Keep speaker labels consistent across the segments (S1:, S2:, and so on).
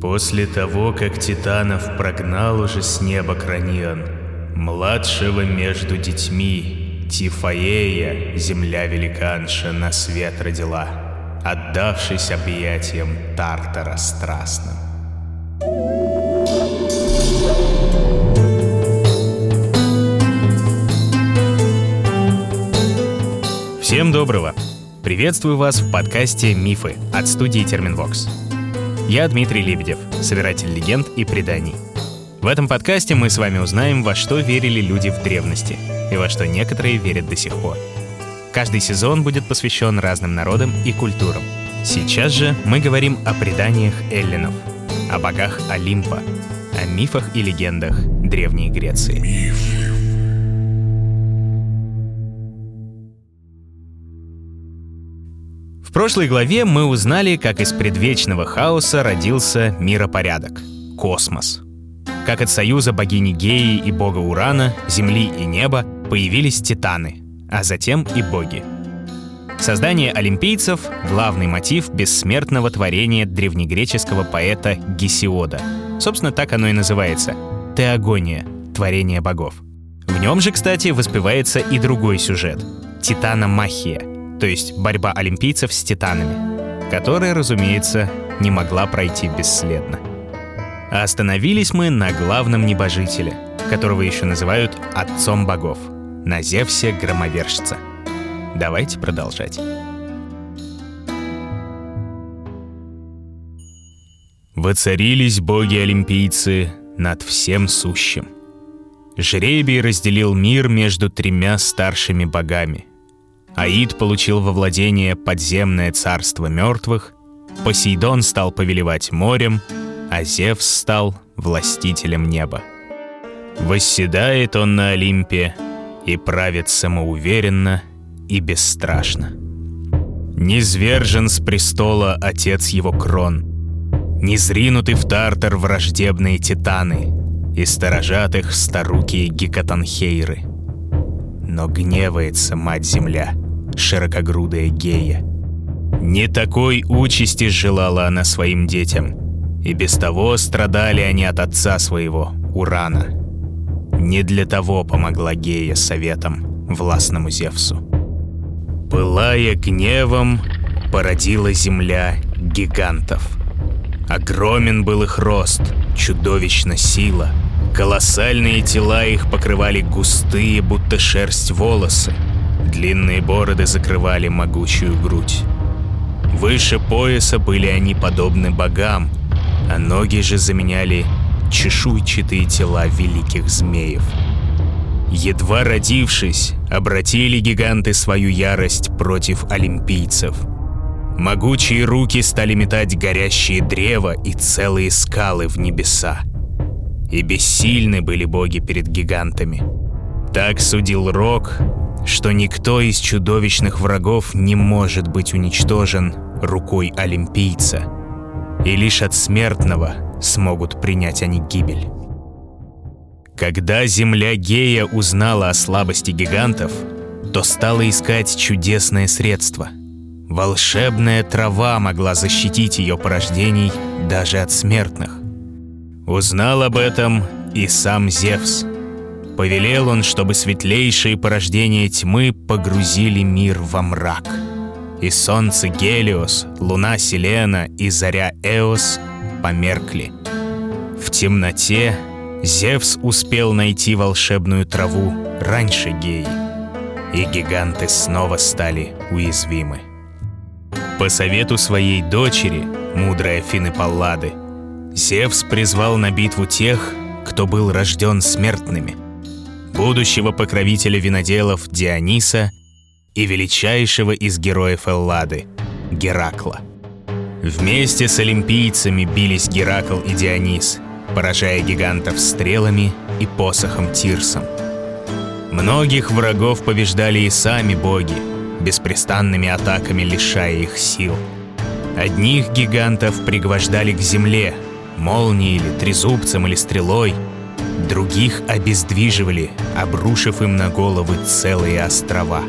S1: После того, как Титанов прогнал уже с неба Кранион, младшего между детьми, Тифаея, земля-великанша, на свет родила, отдавшись объятиям Тартара страстным. Всем доброго! Приветствую вас в подкасте «Мифы» от студии Терминвокс. Я Дмитрий Лебедев, собиратель легенд и преданий. В этом подкасте мы с вами узнаем, во что верили люди в древности и во что некоторые верят до сих пор. Каждый сезон будет посвящен разным народам и культурам. Сейчас же мы говорим о преданиях эллинов, о богах Олимпа, о мифах и легендах Древней Греции. Мифы. В прошлой главе мы узнали, как из предвечного хаоса родился миропорядок — космос. Как от союза богини Геи и бога Урана, Земли и неба появились титаны, а затем и боги. Создание олимпийцев — главный мотив бессмертного творения древнегреческого поэта Гесиода. Собственно, так оно и называется — Теогония — творение богов. В нем же, кстати, воспевается и другой сюжет — Титана-махия — то есть борьба олимпийцев с титанами, которая, разумеется, не могла пройти бесследно. А остановились мы на главном небожителе, которого еще называют отцом богов, на Зевсе Громовержца. Давайте продолжать. Воцарились боги-олимпийцы над всем сущим. Жребий разделил мир между тремя старшими богами Аид получил во владение подземное царство мертвых, Посейдон стал повелевать морем, а Зевс стал властителем неба. Восседает он на Олимпе и правит самоуверенно и бесстрашно. Низвержен с престола отец его крон, не зринуты в Тартар враждебные титаны и сторожат их старукие гекатанхейры. Но гневается мать-земля, широкогрудая гея. Не такой участи желала она своим детям, и без того страдали они от отца своего, Урана. Не для того помогла гея советом властному Зевсу. Пылая гневом, породила земля гигантов. Огромен был их рост, чудовищна сила. Колоссальные тела их покрывали густые, будто шерсть волосы — Длинные бороды закрывали могучую грудь. Выше пояса были они подобны богам, а ноги же заменяли чешуйчатые тела великих змеев. Едва родившись, обратили гиганты свою ярость против олимпийцев. Могучие руки стали метать горящие древа и целые скалы в небеса. И бессильны были боги перед гигантами. Так судил Рок, что никто из чудовищных врагов не может быть уничтожен рукой олимпийца, и лишь от смертного смогут принять они гибель. Когда земля Гея узнала о слабости гигантов, то стала искать чудесное средство. Волшебная трава могла защитить ее порождений даже от смертных. Узнал об этом и сам Зевс – Повелел он, чтобы светлейшие порождения тьмы погрузили мир во мрак. И солнце Гелиос, луна Селена и заря Эос померкли. В темноте Зевс успел найти волшебную траву раньше Геи, и гиганты снова стали уязвимы. По совету своей дочери, мудрой Афины Паллады, Зевс призвал на битву тех, кто был рожден смертными — будущего покровителя виноделов Диониса и величайшего из героев Эллады — Геракла. Вместе с олимпийцами бились Геракл и Дионис, поражая гигантов стрелами и посохом Тирсом. Многих врагов побеждали и сами боги, беспрестанными атаками лишая их сил. Одних гигантов пригвождали к земле, молнией или трезубцем или стрелой — Других обездвиживали, обрушив им на головы целые острова.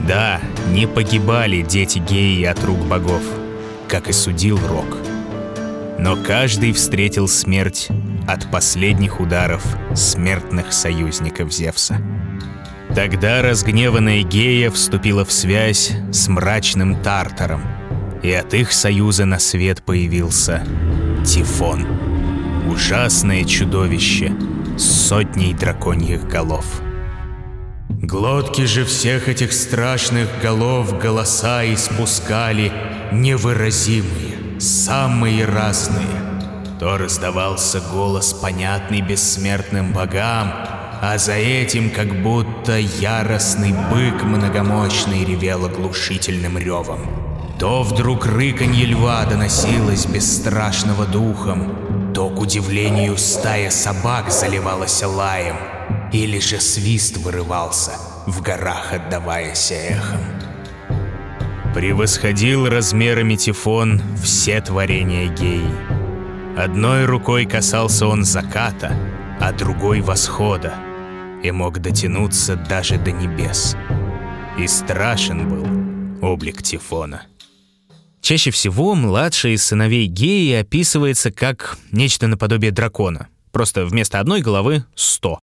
S1: Да, не погибали дети геи от рук богов, как и судил Рок. но каждый встретил смерть от последних ударов смертных союзников Зевса. Тогда разгневанная Гея вступила в связь с мрачным Тартаром, и от их союза на свет появился Тифон. Ужасное чудовище с сотней драконьих голов. Глотки же всех этих страшных голов голоса испускали невыразимые, самые разные. То раздавался голос, понятный бессмертным богам, а за этим как будто яростный бык многомощный ревел оглушительным ревом. То вдруг рыканье льва доносилось бесстрашного духом, то, к удивлению, стая собак заливалась лаем, или же свист вырывался, в горах отдаваясь эхом. Превосходил размерами Тифон все творения Геи. Одной рукой касался он заката, а другой восхода — и мог дотянуться даже до небес. И страшен был облик Тифона. Чаще всего младший из сыновей Геи описывается как нечто наподобие дракона, просто вместо одной головы — сто.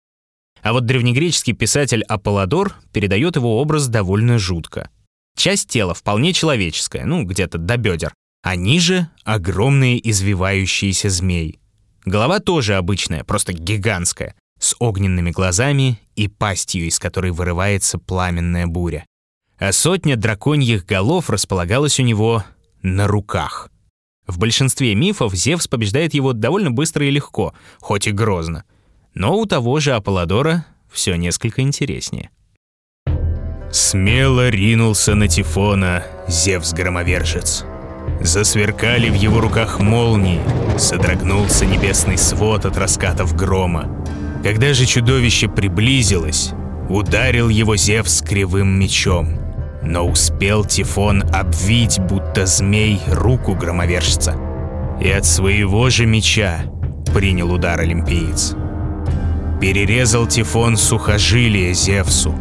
S1: А вот древнегреческий писатель Аполлодор передает его образ довольно жутко. Часть тела вполне человеческая, ну, где-то до бедер, а ниже — огромные извивающиеся змеи. Голова тоже обычная, просто гигантская, с огненными глазами и пастью, из которой вырывается пламенная буря. А сотня драконьих голов располагалась у него на руках. В большинстве мифов Зевс побеждает его довольно быстро и легко, хоть и грозно. Но у того же Аполлодора все несколько интереснее. Смело ринулся на Тифона Зевс-громовержец. Засверкали в его руках молнии, содрогнулся небесный свод от раскатов грома. Когда же чудовище приблизилось, ударил его Зевс кривым мечом. Но успел Тифон обвить, будто змей, руку громовержца. И от своего же меча принял удар олимпиец. Перерезал Тифон сухожилие Зевсу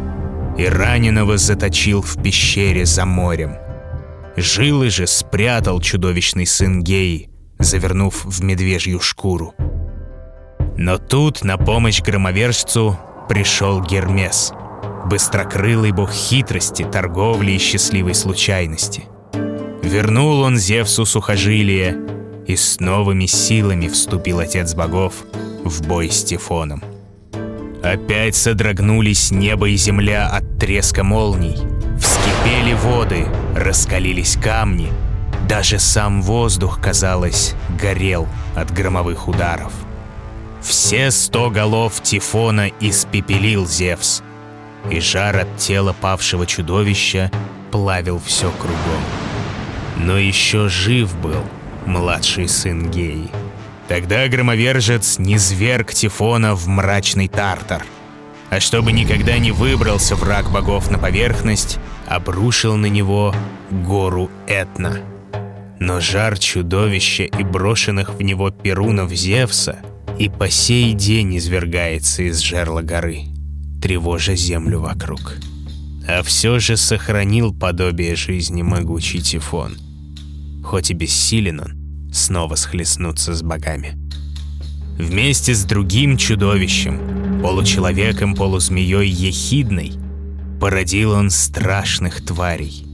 S1: и раненого заточил в пещере за морем. Жилы же спрятал чудовищный сын Геи, завернув в медвежью шкуру. Но тут на помощь громовержцу пришел Гермес, быстрокрылый бог хитрости, торговли и счастливой случайности. Вернул он Зевсу сухожилие, и с новыми силами вступил отец богов в бой с Тифоном. Опять содрогнулись небо и земля от треска молний, вскипели воды, раскалились камни, даже сам воздух, казалось, горел от громовых ударов. Все сто голов Тифона испепелил Зевс, и жар от тела павшего чудовища плавил все кругом. Но еще жив был младший сын Геи. Тогда громовержец не зверг Тифона в мрачный тартар, а чтобы никогда не выбрался враг богов на поверхность, обрушил на него гору Этна. Но жар чудовища и брошенных в него перунов Зевса — и по сей день извергается из жерла горы, тревожа землю вокруг. А все же сохранил подобие жизни могучий Тифон. Хоть и бессилен он, снова схлестнуться с богами. Вместе с другим чудовищем, получеловеком, полузмеей Ехидной, породил он страшных тварей.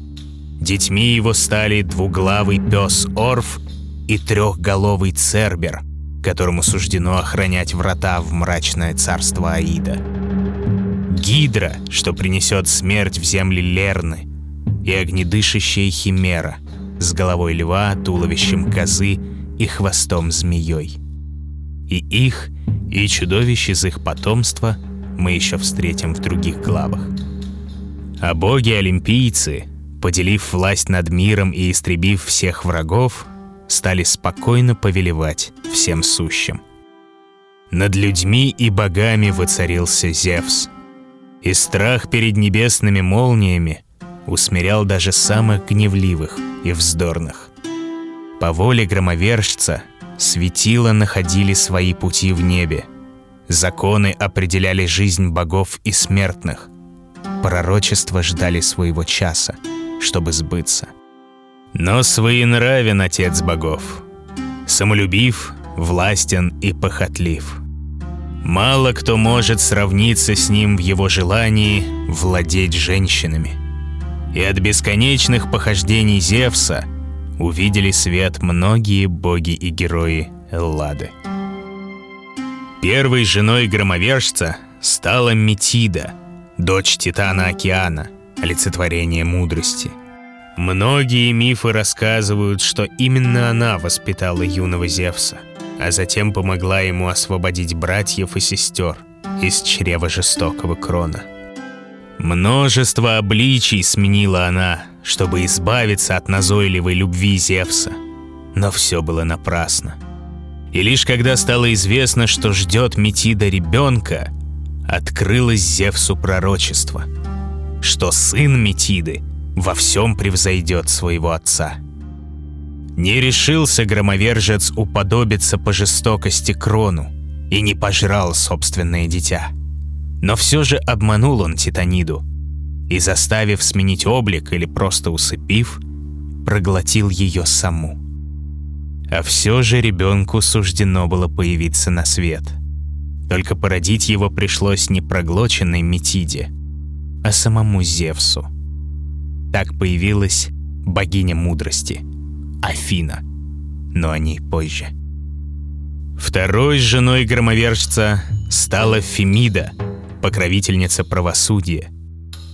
S1: Детьми его стали двуглавый пес Орф и трехголовый Цербер — которому суждено охранять врата в мрачное царство Аида. Гидра, что принесет смерть в земли Лерны, и огнедышащая химера с головой льва, туловищем козы и хвостом змеей. И их, и чудовищ из их потомства мы еще встретим в других главах. А боги-олимпийцы, поделив власть над миром и истребив всех врагов, стали спокойно повелевать всем сущим. Над людьми и богами воцарился Зевс, и страх перед небесными молниями усмирял даже самых гневливых и вздорных. По воле громовержца светила находили свои пути в небе, законы определяли жизнь богов и смертных, пророчества ждали своего часа, чтобы сбыться — но своенравен отец богов. самолюбив, властен и похотлив. Мало кто может сравниться с ним в его желании владеть женщинами. И от бесконечных похождений Зевса увидели свет многие боги и герои Эллады. Первой женой громовержца стала Метида, дочь Титана Океана, олицетворение мудрости. Многие мифы рассказывают, что именно она воспитала юного Зевса, а затем помогла ему освободить братьев и сестер из чрева жестокого крона. Множество обличий сменила она, чтобы избавиться от назойливой любви Зевса. Но все было напрасно. И лишь когда стало известно, что ждет Метида ребенка, открылось Зевсу пророчество, что сын Метиды во всем превзойдет своего отца. Не решился громовержец уподобиться по жестокости крону и не пожрал собственное дитя. Но все же обманул он Титаниду и, заставив сменить облик или просто усыпив, проглотил ее саму. А все же ребенку суждено было появиться на свет. Только породить его пришлось не проглоченной Метиде, а самому Зевсу. Так появилась богиня мудрости, Афина, но о ней позже. Второй женой громовержца стала Фемида, покровительница правосудия.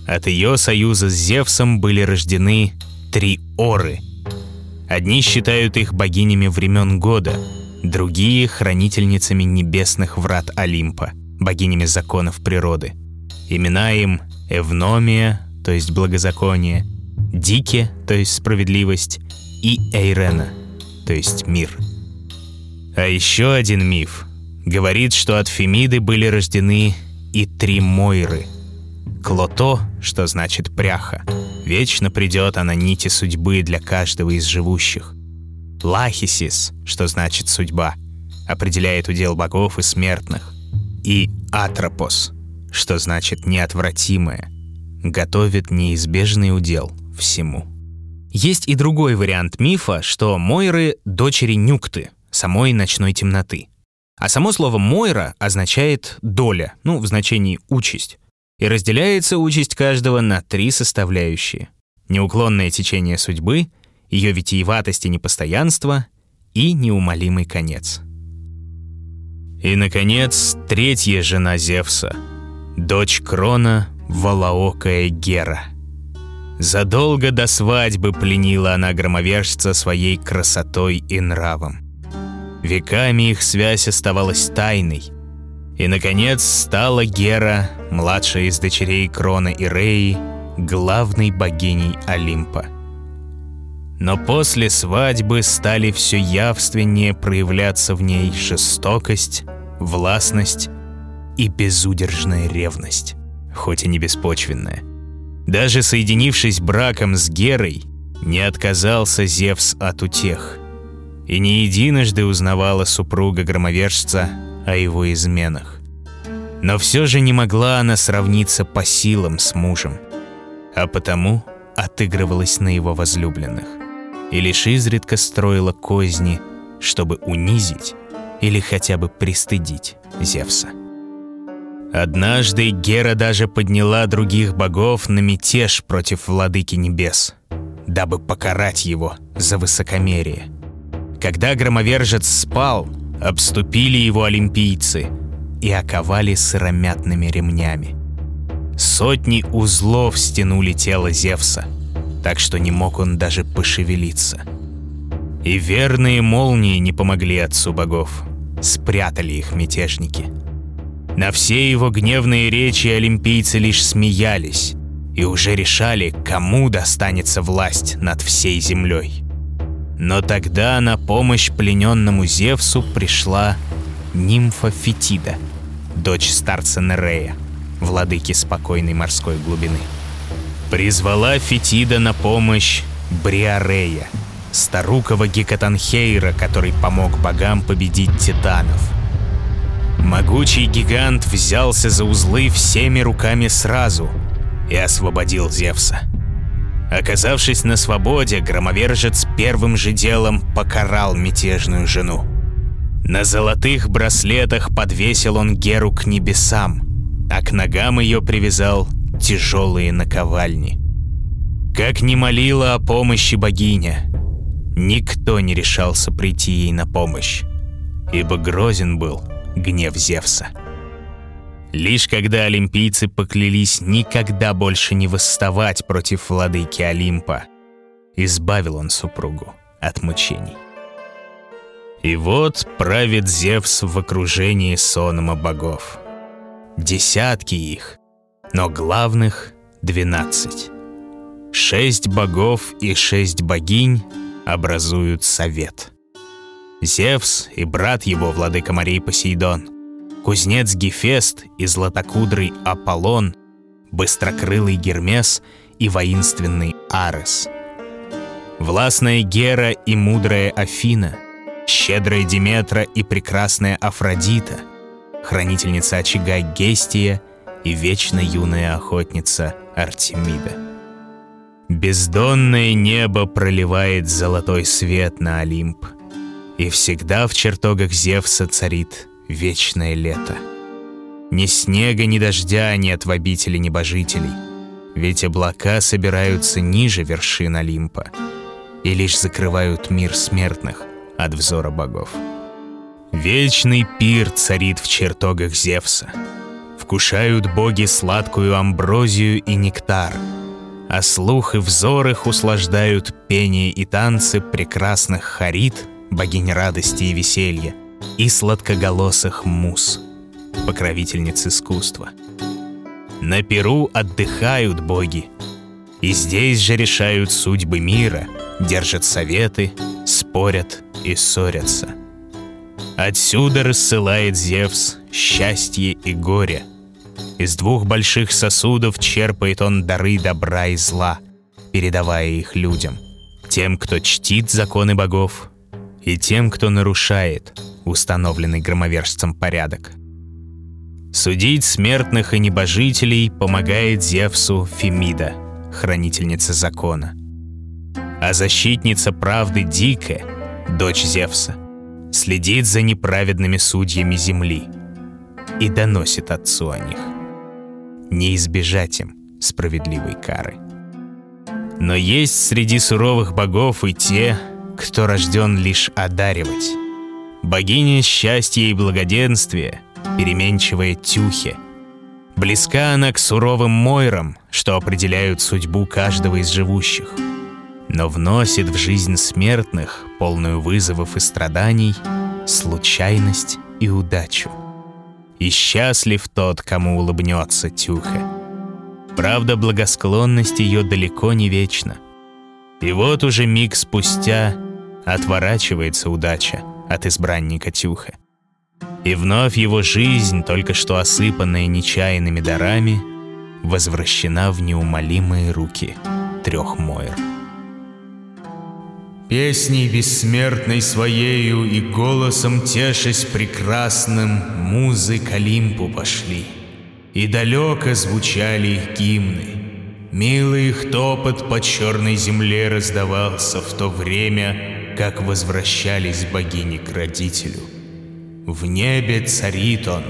S1: От ее союза с Зевсом были рождены три Оры — Одни считают их богинями времен года, другие — хранительницами небесных врат Олимпа, богинями законов природы. Имена им — Эвномия, то есть благозаконие, Дике, то есть справедливость, и Эйрена, то есть мир. А еще один миф говорит, что от Фемиды были рождены и три Мойры. Клото, что значит пряха — Вечно придет она нити судьбы для каждого из живущих. Лахисис, что значит судьба, определяет удел богов и смертных. И Атропос, что значит неотвратимое, готовит неизбежный удел всему. Есть и другой вариант мифа, что Мойры — дочери Нюкты, самой ночной темноты. А само слово «Мойра» означает «доля», ну, в значении «участь» и разделяется участь каждого на три составляющие. Неуклонное течение судьбы, ее витиеватость и непостоянство и неумолимый конец. И, наконец, третья жена Зевса, дочь Крона, волоокая Гера. Задолго до свадьбы пленила она громовержца своей красотой и нравом. Веками их связь оставалась тайной — и, наконец, стала Гера, младшая из дочерей Крона и Реи, главной богиней Олимпа. Но после свадьбы стали все явственнее проявляться в ней жестокость, властность и безудержная ревность, хоть и не беспочвенная. Даже соединившись браком с Герой, не отказался Зевс от утех. И не единожды узнавала супруга громовержца о его изменах. Но все же не могла она сравниться по силам с мужем, а потому отыгрывалась на его возлюбленных и лишь изредка строила козни, чтобы унизить или хотя бы пристыдить Зевса. Однажды Гера даже подняла других богов на мятеж против владыки небес, дабы покарать его за высокомерие. Когда громовержец спал, обступили его олимпийцы и оковали сыромятными ремнями. Сотни узлов стянули тело Зевса, так что не мог он даже пошевелиться. И верные молнии не помогли отцу богов, спрятали их мятежники. На все его гневные речи олимпийцы лишь смеялись и уже решали, кому достанется власть над всей землей. Но тогда на помощь плененному Зевсу пришла нимфа Фетида, дочь старца Нерея, владыки спокойной морской глубины. Призвала Фетида на помощь Бриарея, старукого Гекатанхейра, который помог богам победить титанов. Могучий гигант взялся за узлы всеми руками сразу и освободил Зевса. Оказавшись на свободе, громовержец первым же делом покарал мятежную жену. На золотых браслетах подвесил он Геру к небесам, а к ногам ее привязал тяжелые наковальни. Как ни молила о помощи богиня, никто не решался прийти ей на помощь, ибо грозен был гнев Зевса. Лишь когда олимпийцы поклялись никогда больше не восставать против владыки Олимпа, избавил он супругу от мучений. И вот правит Зевс в окружении сонма богов. Десятки их, но главных — двенадцать. Шесть богов и шесть богинь образуют совет. Зевс и брат его, владыка морей Посейдон, кузнец Гефест и златокудрый Аполлон, быстрокрылый Гермес и воинственный Арес. Властная Гера и мудрая Афина — щедрая Диметра и прекрасная Афродита, хранительница очага Гестия и вечно юная охотница Артемида. Бездонное небо проливает золотой свет на Олимп, и всегда в чертогах Зевса царит вечное лето. Ни снега, ни дождя нет в обители небожителей, ведь облака собираются ниже вершин Олимпа и лишь закрывают мир смертных, от взора богов. Вечный пир царит в чертогах Зевса. Вкушают боги сладкую амброзию и нектар, а слух и взор их услаждают пение и танцы прекрасных харит, богинь радости и веселья, и сладкоголосых мус, покровительниц искусства. На Перу отдыхают боги, и здесь же решают судьбы мира, держат советы, спорят и ссорятся. Отсюда рассылает Зевс счастье и горе. Из двух больших сосудов черпает он дары добра и зла, передавая их людям. Тем, кто чтит законы богов, и тем, кто нарушает установленный громовержцем порядок. Судить смертных и небожителей помогает Зевсу Фемида, хранительница закона. А защитница правды Дика дочь Зевса, следит за неправедными судьями земли и доносит отцу о них. Не избежать им справедливой кары. Но есть среди суровых богов и те, кто рожден лишь одаривать. Богиня счастья и благоденствия, переменчивая Тюхе. Близка она к суровым Мойрам, что определяют судьбу каждого из живущих — но вносит в жизнь смертных, полную вызовов и страданий, случайность и удачу. И счастлив тот, кому улыбнется Тюха. Правда, благосклонность ее далеко не вечна. И вот уже миг спустя отворачивается удача от избранника Тюха. И вновь его жизнь, только что осыпанная нечаянными дарами, возвращена в неумолимые руки трех Мойр.
S2: Песней бессмертной своею и голосом тешась прекрасным, музы к Олимпу пошли. И далеко звучали их гимны. Милый их топот по черной земле раздавался в то время, как возвращались богини к родителю. В небе царит он,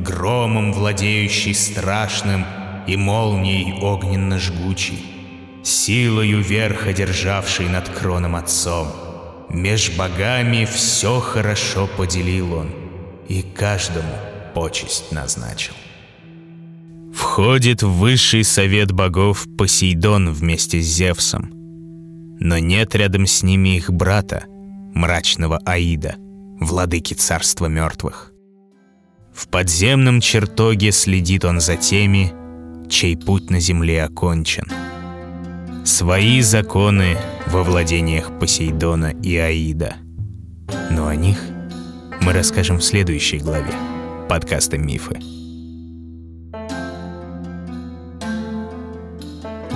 S2: громом владеющий страшным и молнией огненно-жгучий силою верх одержавший над кроном отцом. Меж богами все хорошо поделил он, и каждому почесть назначил.
S1: Входит в высший совет богов Посейдон вместе с Зевсом. Но нет рядом с ними их брата, мрачного Аида, владыки царства мертвых. В подземном чертоге следит он за теми, чей путь на земле окончен — свои законы во владениях Посейдона и Аида. Но о них мы расскажем в следующей главе подкаста «Мифы».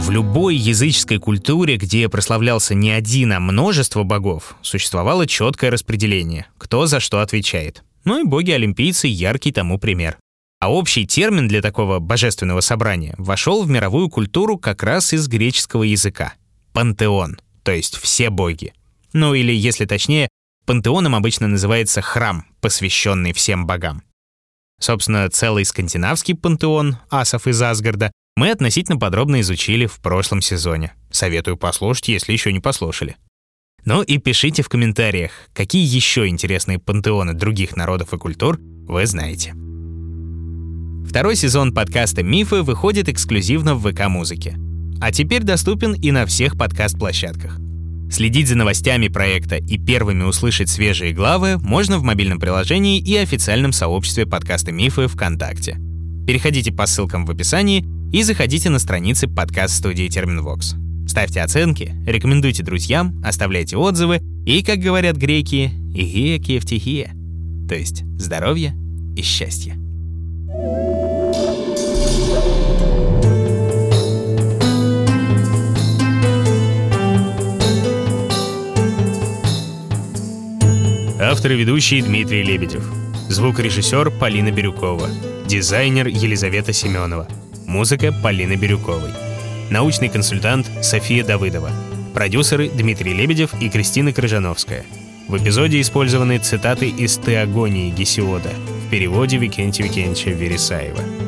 S1: В любой языческой культуре, где прославлялся не один, а множество богов, существовало четкое распределение, кто за что отвечает. Ну и боги-олимпийцы — яркий тому пример. А общий термин для такого божественного собрания вошел в мировую культуру как раз из греческого языка пантеон, то есть все боги. Ну или, если точнее, пантеоном обычно называется храм, посвященный всем богам. Собственно, целый скандинавский пантеон асов из Асгарда мы относительно подробно изучили в прошлом сезоне. Советую послушать, если еще не послушали. Ну и пишите в комментариях, какие еще интересные пантеоны других народов и культур вы знаете. Второй сезон подкаста «Мифы» выходит эксклюзивно в ВК-музыке. А теперь доступен и на всех подкаст-площадках. Следить за новостями проекта и первыми услышать свежие главы можно в мобильном приложении и официальном сообществе подкаста «Мифы» ВКонтакте. Переходите по ссылкам в описании и заходите на страницы подкаст-студии Терминвокс. Ставьте оценки, рекомендуйте друзьям, оставляйте отзывы и, как говорят греки, «игия кефтихия», то есть здоровья и счастья. Автор и ведущий Дмитрий Лебедев. Звукорежиссер Полина Бирюкова. Дизайнер Елизавета Семенова. Музыка Полины Бирюковой. Научный консультант София Давыдова. Продюсеры Дмитрий Лебедев и Кристина Крыжановская. В эпизоде использованы цитаты из «Теогонии Гесиода» в переводе Викентия Викентьевича Вересаева.